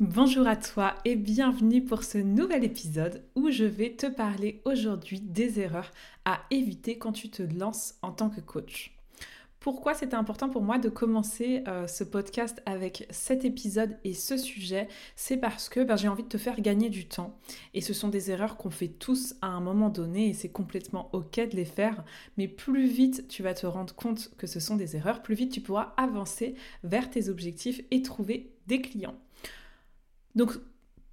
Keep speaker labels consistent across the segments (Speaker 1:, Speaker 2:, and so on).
Speaker 1: Bonjour à toi et bienvenue pour ce nouvel épisode où je vais te parler aujourd'hui des erreurs à éviter quand tu te lances en tant que coach. Pourquoi c'était important pour moi de commencer euh, ce podcast avec cet épisode et ce sujet? C'est parce que ben, j'ai envie de te faire gagner du temps. Et ce sont des erreurs qu'on fait tous à un moment donné et c'est complètement ok de les faire. Mais plus vite tu vas te rendre compte que ce sont des erreurs, plus vite tu pourras avancer vers tes objectifs et trouver des clients. Donc,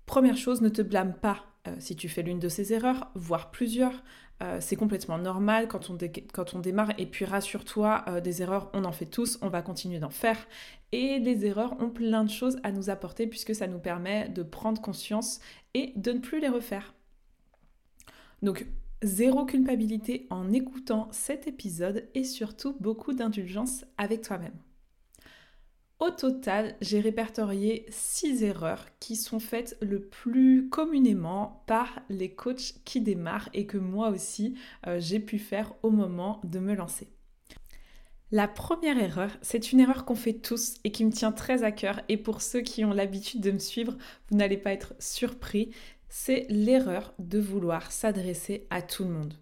Speaker 1: première chose, ne te blâme pas euh, si tu fais l'une de ces erreurs, voire plusieurs. Euh, c'est complètement normal quand on, démarre. Et puis rassure-toi, euh, des erreurs, on en fait tous, on va continuer d'en faire. Et les erreurs ont plein de choses à nous apporter puisque ça nous permet de prendre conscience et de ne plus les refaire. Donc, zéro culpabilité en écoutant cet épisode et surtout beaucoup d'indulgence avec toi-même. Au total, j'ai répertorié 6 erreurs qui sont faites le plus communément par les coachs qui démarrent et que moi aussi euh, j'ai pu faire au moment de me lancer. La première erreur, c'est une erreur qu'on fait tous et qui me tient très à cœur et pour ceux qui ont l'habitude de me suivre, vous n'allez pas être surpris, c'est l'erreur de vouloir s'adresser à tout le monde.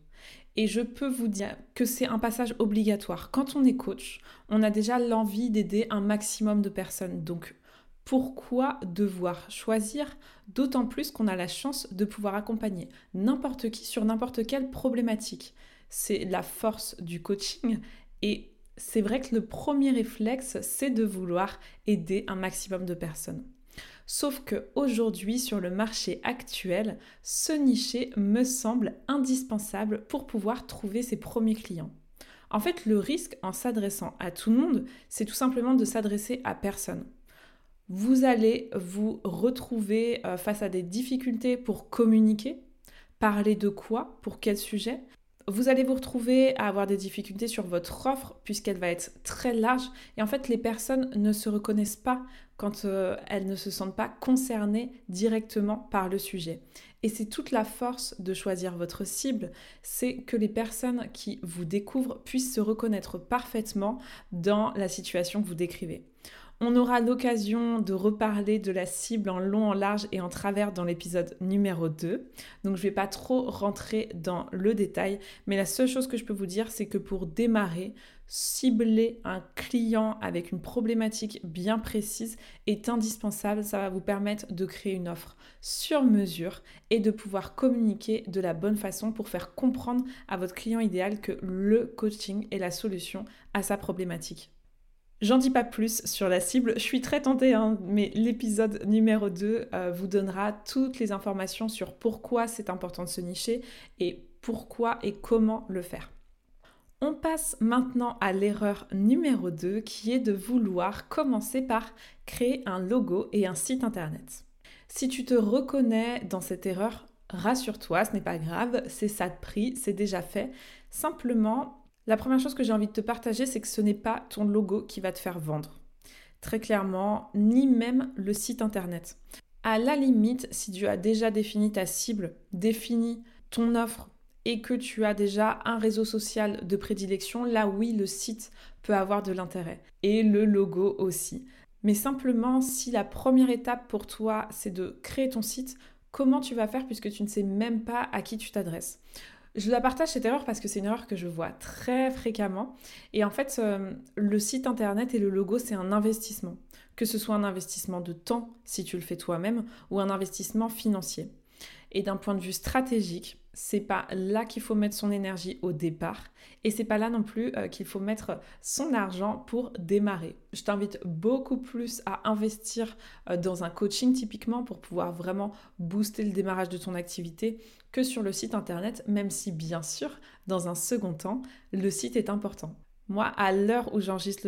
Speaker 1: Et je peux vous dire que c'est un passage obligatoire. Quand on est coach, on a déjà l'envie d'aider un maximum de personnes. Donc, pourquoi devoir choisir D'autant plus qu'on a la chance de pouvoir accompagner n'importe qui sur n'importe quelle problématique? C'est la force du coaching et c'est vrai que le premier réflexe, c'est de vouloir aider un maximum de personnes. Sauf qu'aujourd'hui, sur le marché actuel, se nicher me semble indispensable pour pouvoir trouver ses premiers clients. En fait, le risque en s'adressant à tout le monde, c'est tout simplement de s'adresser à personne. Vous allez vous retrouver euh, face à des difficultés pour communiquer, parler de quoi, pour quel sujet, vous allez vous retrouver à avoir des difficultés sur votre offre puisqu'elle va être très large et en fait les personnes ne se reconnaissent pas quand euh, elles ne se sentent pas concernées directement par le sujet. Et c'est toute la force de choisir votre cible, c'est que les personnes qui vous découvrent puissent se reconnaître parfaitement dans la situation que vous décrivez. On aura l'occasion de reparler de la cible en long, en large et en travers dans l'épisode numéro 2. Donc je ne vais pas trop rentrer dans le détail, mais la seule chose que je peux vous dire, c'est que pour démarrer, cibler un client avec une problématique bien précise est indispensable. Ça va vous permettre de créer une offre sur mesure et de pouvoir communiquer de la bonne façon pour faire comprendre à votre client idéal que le coaching est la solution à sa problématique. J'en dis pas plus sur la cible, je suis très tentée, hein, mais l'épisode numéro 2 euh, vous donnera toutes les informations sur pourquoi c'est important de se nicher et pourquoi et comment le faire. On passe maintenant à l'erreur numéro 2 qui est de vouloir commencer par créer un logo et un site internet. Si tu te reconnais dans cette erreur, rassure-toi, ce n'est pas grave, c'est ça de prix, c'est déjà fait. Simplement, la première chose que j'ai envie de te partager, c'est que ce n'est pas ton logo qui va te faire vendre. Très clairement, ni même le site internet. À la limite, si tu as déjà défini ta cible, défini ton offre et que tu as déjà un réseau social de prédilection, là oui, le site peut avoir de l'intérêt. Et le logo aussi. Mais simplement, si la première étape pour toi, c'est de créer ton site, comment tu vas faire puisque tu ne sais même pas à qui tu t'adresses? Je la partage cette erreur parce que c'est une erreur que je vois très fréquemment. Et en fait, euh, le site internet et le logo, c'est un investissement. Que ce soit un investissement de temps, si tu le fais toi-même, ou un investissement financier. Et d'un point de vue stratégique, c'est pas là qu'il faut mettre son énergie au départ et c'est pas là non plus euh, qu'il faut mettre son argent pour démarrer. Je t'invite beaucoup plus à investir euh, dans un coaching typiquement pour pouvoir vraiment booster le démarrage de ton activité que sur le site internet, même si bien sûr, dans un second temps, le site est important. Moi, à l'heure où j'enregistre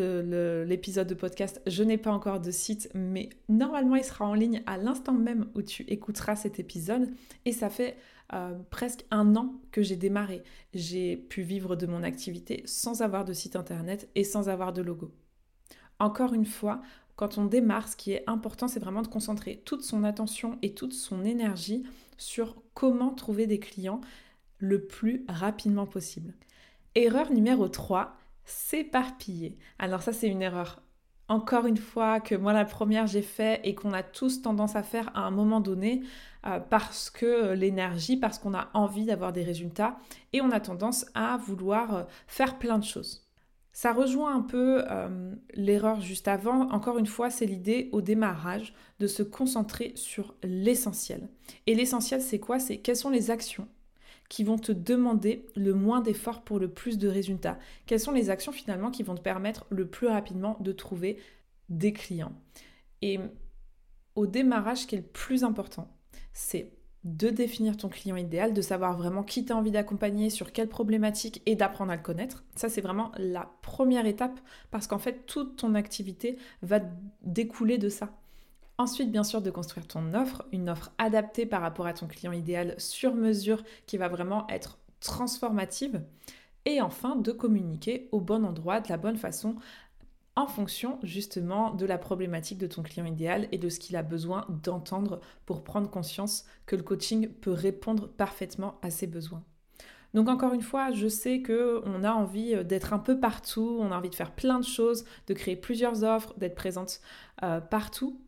Speaker 1: l'épisode de podcast, je n'ai pas encore de site, mais normalement, il sera en ligne à l'instant même où tu écouteras cet épisode. Et ça fait euh, presque un an que j'ai démarré. J'ai pu vivre de mon activité sans avoir de site internet et sans avoir de logo. Encore une fois, quand on démarre, ce qui est important, c'est vraiment de concentrer toute son attention et toute son énergie sur comment trouver des clients le plus rapidement possible. Erreur numéro 3, s'éparpiller. Alors ça, c'est une erreur encore une fois que moi la première j'ai fait et qu'on a tous tendance à faire à un moment donné euh, parce que l'énergie, parce qu'on a envie d'avoir des résultats et on a tendance à vouloir euh, faire plein de choses. Ça rejoint un peu euh, l'erreur juste avant. Encore une fois, c'est l'idée au démarrage de se concentrer sur l'essentiel. Et l'essentiel, c'est quoi? C'est quelles sont les actions qui vont te demander le moins d'efforts pour le plus de résultats Quelles sont les actions finalement qui vont te permettre le plus rapidement de trouver des clients? Et au démarrage, ce qui est le plus important, c'est de définir ton client idéal, de savoir vraiment qui tu as envie d'accompagner, sur quelle problématique et d'apprendre à le connaître. Ça, c'est vraiment la première étape parce qu'en fait, toute ton activité va découler de ça. Ensuite, bien sûr, de construire ton offre, une offre adaptée par rapport à ton client idéal sur mesure qui va vraiment être transformative. Et enfin, de communiquer au bon endroit, de la bonne façon, en fonction justement de la problématique de ton client idéal et de ce qu'il a besoin d'entendre pour prendre conscience que le coaching peut répondre parfaitement à ses besoins. Donc encore une fois, je sais que on a envie d'être un peu partout, on a envie de faire plein de choses, de créer plusieurs offres, d'être présente euh, partout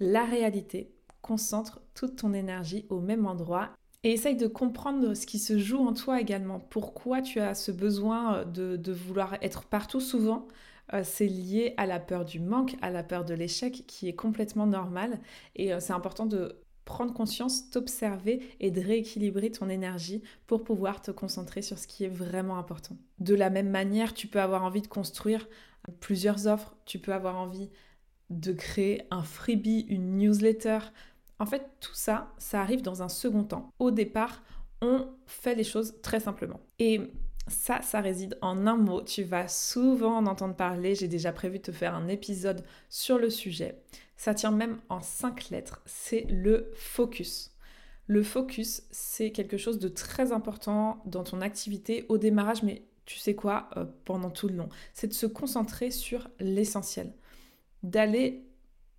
Speaker 1: la réalité. Concentre toute ton énergie au même endroit et essaye de comprendre ce qui se joue en toi également. Pourquoi tu as ce besoin euh, de, vouloir être partout? Souvent euh, c'est lié à la peur du manque, à la peur de l'échec qui est complètement normale. Et euh, c'est important de prendre conscience, t'observer et de rééquilibrer ton énergie pour pouvoir te concentrer sur ce qui est vraiment important. De la même manière, tu peux avoir envie de construire plusieurs offres, tu peux avoir envie de créer un freebie, une newsletter. En fait, tout ça, ça arrive dans un second temps. Au départ, on fait les choses très simplement. Et ça, ça réside en un mot. Tu vas souvent en entendre parler. J'ai déjà prévu de te faire un épisode sur le sujet. Ça tient même en cinq lettres. C'est le focus. Le focus, c'est quelque chose de très important dans ton activité au démarrage, mais tu sais quoi, euh, pendant tout le long. C'est de se concentrer sur l'essentiel d'aller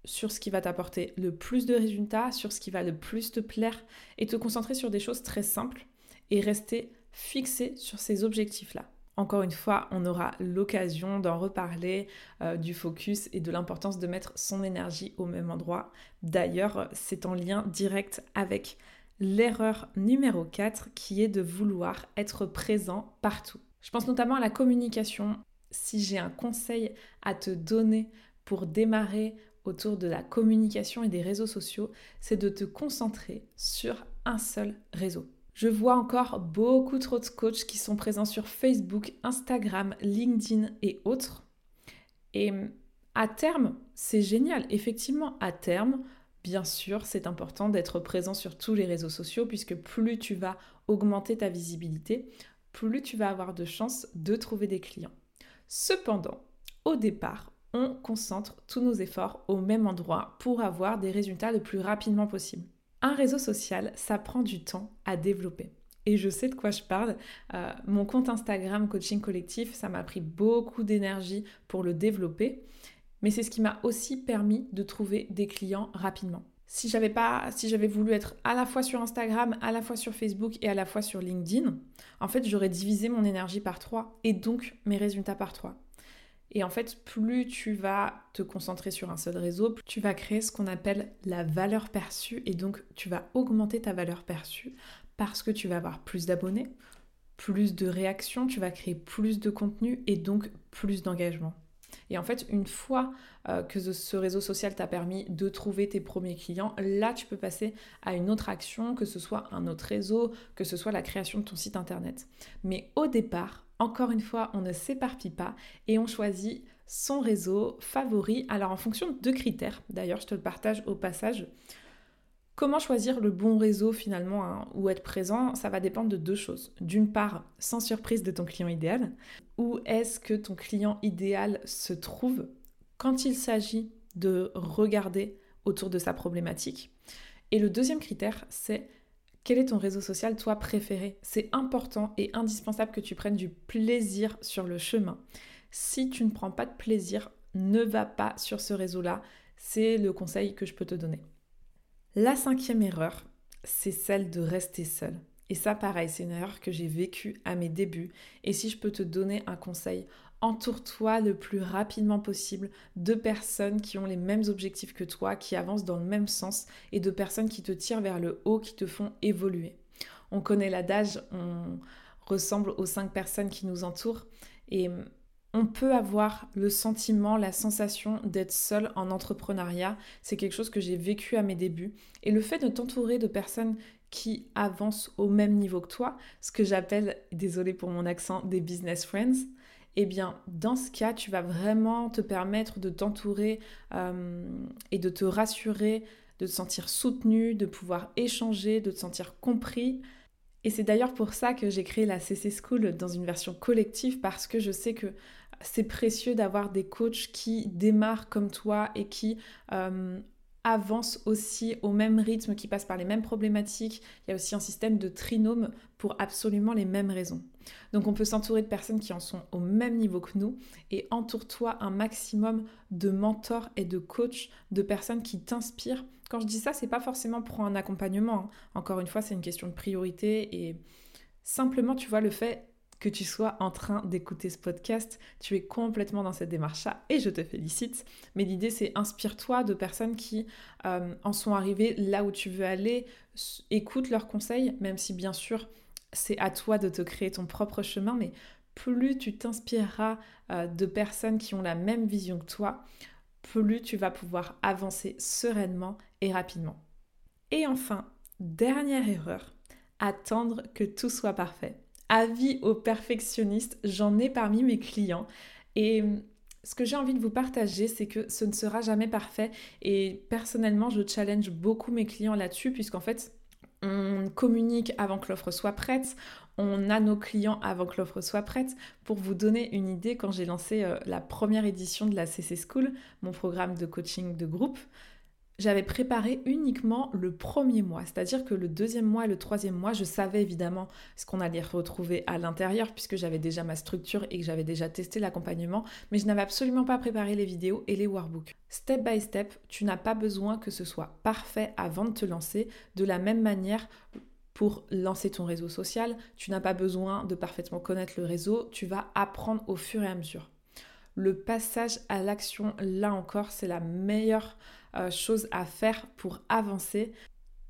Speaker 1: sur ce qui va t'apporter le plus de résultats, sur ce qui va le plus te plaire, et te concentrer sur des choses très simples et rester fixé sur ces objectifs-là. Encore une fois, on aura l'occasion d'en reparler euh, du focus et de l'importance de mettre son énergie au même endroit. D'ailleurs, c'est en lien direct avec l'erreur numéro 4 qui est de vouloir être présent partout. Je pense notamment à la communication. Si j'ai un conseil à te donner pour démarrer autour de la communication et des réseaux sociaux, c'est de te concentrer sur un seul réseau. Je vois encore beaucoup trop de coachs qui sont présents sur Facebook, Instagram, LinkedIn et autres. Et à terme, c'est génial. Effectivement, à terme, bien sûr, c'est important d'être présent sur tous les réseaux sociaux puisque plus tu vas augmenter ta visibilité, plus tu vas avoir de chances de trouver des clients. Cependant, au départ, on concentre tous nos efforts au même endroit pour avoir des résultats le plus rapidement possible. Un réseau social, ça prend du temps à développer. Et je sais de quoi je parle. Euh, mon compte Instagram Coaching Collectif, ça m'a pris beaucoup d'énergie pour le développer, mais c'est ce qui m'a aussi permis de trouver des clients rapidement. Si j'avais si j'avais voulu être à la fois sur Instagram, à la fois sur Facebook et à la fois sur LinkedIn, en fait, j'aurais divisé mon énergie par trois et donc mes résultats par trois. Et en fait, plus tu vas te concentrer sur un seul réseau, plus tu vas créer ce qu'on appelle la valeur perçue et donc tu vas augmenter ta valeur perçue parce que tu vas avoir plus d'abonnés, plus de réactions, tu vas créer plus de contenu et donc plus d'engagement. Et en fait, une fois euh, que ce réseau social t'a permis de trouver tes premiers clients, là, tu peux passer à une autre action, que ce soit un autre réseau, que ce soit la création de ton site internet. Mais au départ, encore une fois, on ne s'éparpille pas et on choisit son réseau favori. Alors en fonction de critères, d'ailleurs je te le partage au passage. Comment choisir le bon réseau finalement hein, ou être présent Ça va dépendre de deux choses. D'une part, sans surprise de ton client idéal, où est-ce que ton client idéal se trouve quand il s'agit de regarder autour de sa problématique? Et le deuxième critère, c'est quel est ton réseau social, toi, préféré? C'est important et indispensable que tu prennes du plaisir sur le chemin. Si tu ne prends pas de plaisir, ne va pas sur ce réseau-là. C'est le conseil que je peux te donner. La cinquième erreur, c'est celle de rester seul. Et ça, pareil, c'est une erreur que j'ai vécue à mes débuts. Et si je peux te donner un conseil, entoure-toi le plus rapidement possible de personnes qui ont les mêmes objectifs que toi, qui avancent dans le même sens et de personnes qui te tirent vers le haut, qui te font évoluer. On connaît l'adage, on ressemble aux cinq personnes qui nous entourent et on peut avoir le sentiment, la sensation d'être seul en entrepreneuriat. C'est quelque chose que j'ai vécu à mes débuts. Et le fait de t'entourer de personnes qui avancent au même niveau que toi, ce que j'appelle, désolé pour mon accent, des business friends, eh bien, dans ce cas, tu vas vraiment te permettre de t'entourer euh, et de te rassurer, de te sentir soutenu, de pouvoir échanger, de te sentir compris. Et c'est d'ailleurs pour ça que j'ai créé la CC School dans une version collective parce que je sais que c'est précieux d'avoir des coachs qui démarrent comme toi et qui euh, avancent aussi au même rythme, qui passent par les mêmes problématiques. Il y a aussi un système de trinôme pour absolument les mêmes raisons. Donc on peut s'entourer de personnes qui en sont au même niveau que nous et entoure-toi un maximum de mentors et de coachs, de personnes qui t'inspirent. Quand je dis ça, c'est pas forcément pour un accompagnement. Hein. Encore une fois, c'est une question de priorité et simplement, tu vois, le fait que tu sois en train d'écouter ce podcast, tu es complètement dans cette démarche-là et je te félicite. Mais l'idée, c'est inspire-toi de personnes qui euh, en sont arrivées là où tu veux aller, écoute leurs conseils, même si bien sûr, c'est à toi de te créer ton propre chemin, mais plus tu t'inspireras euh, de personnes qui ont la même vision que toi, plus tu vas pouvoir avancer sereinement et rapidement. Et enfin, dernière erreur, attendre que tout soit parfait. Avis aux perfectionnistes, j'en ai parmi mes clients. Et ce que j'ai envie de vous partager, c'est que ce ne sera jamais parfait. Et personnellement, je challenge beaucoup mes clients là-dessus, puisqu'en fait, on communique avant que l'offre soit prête, on a nos clients avant que l'offre soit prête. Pour vous donner une idée, quand j'ai lancé euh, la première édition de la CC School, mon programme de coaching de groupe, j'avais préparé uniquement le premier mois, c'est-à-dire que le deuxième mois et le troisième mois, je savais évidemment ce qu'on allait retrouver à l'intérieur puisque j'avais déjà ma structure et que j'avais déjà testé l'accompagnement, mais je n'avais absolument pas préparé les vidéos et les workbooks. Step by step, tu n'as pas besoin que ce soit parfait avant de te lancer. De la même manière, pour lancer ton réseau social, tu n'as pas besoin de parfaitement connaître le réseau, tu vas apprendre au fur et à mesure. Le passage à l'action, là encore, c'est la meilleure euh, chose à faire pour avancer.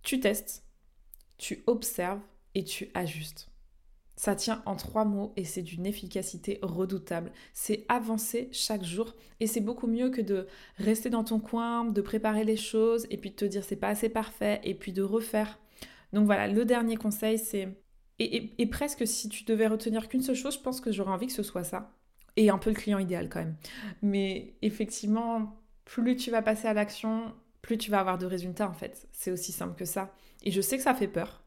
Speaker 1: Tu testes, tu observes et tu ajustes. Ça tient en trois mots et c'est d'une efficacité redoutable. C'est avancer chaque jour et c'est beaucoup mieux que de rester dans ton coin, de préparer les choses et puis de te dire c'est pas assez parfait et puis de refaire. Donc voilà, le dernier conseil c'est... Et, et presque si tu devais retenir qu'une seule chose, je pense que j'aurais envie que ce soit ça. Et un peu le client idéal quand même. Mais effectivement, plus tu vas passer à l'action, plus tu vas avoir de résultats en fait. C'est aussi simple que ça. Et je sais que ça fait peur,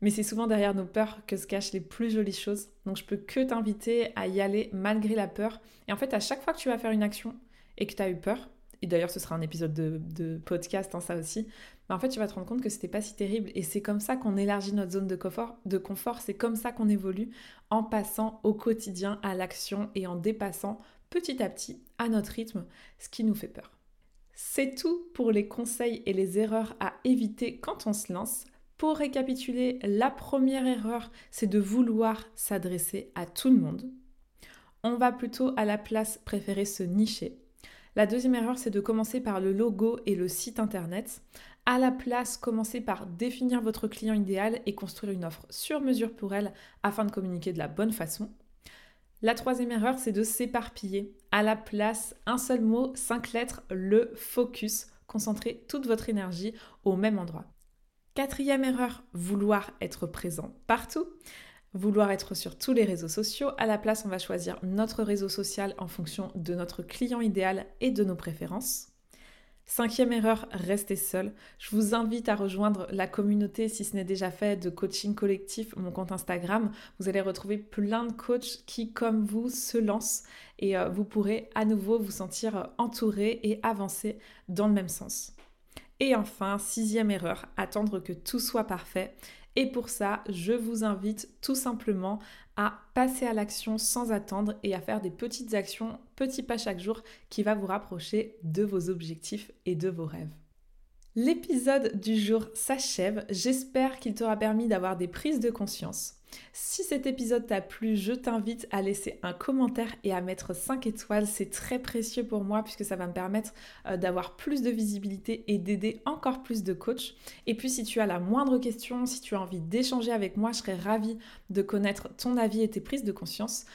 Speaker 1: mais c'est souvent derrière nos peurs que se cachent les plus jolies choses. Donc je peux que t'inviter à y aller malgré la peur. Et en fait, à chaque fois que tu vas faire une action et que tu as eu peur, et d'ailleurs ce sera un épisode de, podcast, hein, ça aussi, mais en fait tu vas te rendre compte que c'était pas si terrible. Et c'est comme ça qu'on élargit notre zone de confort, de confort. c'est comme ça qu'on évolue en passant au quotidien à l'action et en dépassant petit à petit à notre rythme ce qui nous fait peur. C'est tout pour les conseils et les erreurs à éviter quand on se lance. Pour récapituler, la première erreur, c'est de vouloir s'adresser à tout le monde. On va plutôt à la place préférer se nicher. La deuxième erreur, c'est de commencer par le logo et le site internet. À la place, commencez par définir votre client idéal et construire une offre sur mesure pour elle afin de communiquer de la bonne façon. La troisième erreur, c'est de s'éparpiller. À la place, un seul mot, cinq lettres, le focus. Concentrez toute votre énergie au même endroit. Quatrième erreur, vouloir être présent partout. Vouloir être sur tous les réseaux sociaux. À la place, on va choisir notre réseau social en fonction de notre client idéal et de nos préférences. Cinquième erreur, restez seul. Je vous invite à rejoindre la communauté, si ce n'est déjà fait, de coaching collectif, mon compte Instagram. Vous allez retrouver plein de coachs qui, comme vous, se lancent et euh, vous pourrez à nouveau vous sentir entouré et avancer dans le même sens. Et enfin, sixième erreur, attendre que tout soit parfait. Et pour ça, je vous invite tout simplement à passer à l'action sans attendre et à faire des petites actions, petits pas chaque jour, qui va vous rapprocher de vos objectifs et de vos rêves. L'épisode du jour s'achève. J'espère qu'il t'aura permis d'avoir des prises de conscience. Si cet épisode t'a plu, je t'invite à laisser un commentaire et à mettre 5 étoiles. C'est très précieux pour moi puisque ça va me permettre euh, d'avoir plus de visibilité et d'aider encore plus de coachs. Et puis si tu as la moindre question, si tu as envie d'échanger avec moi, je serais ravie de connaître ton avis et tes prises de conscience.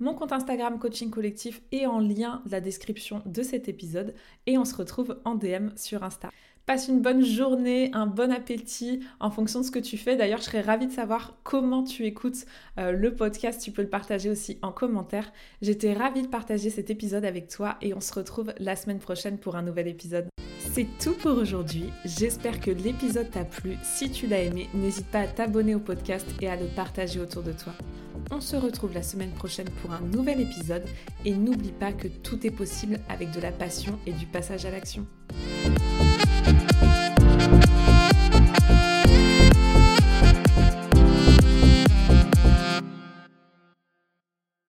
Speaker 1: Mon compte Instagram Coaching Collectif est en lien la description de cet épisode et on se retrouve en DM sur Insta. Passe une bonne journée, un bon appétit en fonction de ce que tu fais. D'ailleurs, je serais ravie de savoir comment tu écoutes euh, le podcast. Tu peux le partager aussi en commentaire. J'étais ravie de partager cet épisode avec toi et on se retrouve la semaine prochaine pour un nouvel épisode. C'est tout pour aujourd'hui. J'espère que l'épisode t'a plu. Si tu l'as aimé, n'hésite pas à t'abonner au podcast et à le partager autour de toi. On se retrouve la semaine prochaine pour un nouvel épisode et n'oublie pas que tout est possible avec de la passion et du passage à l'action.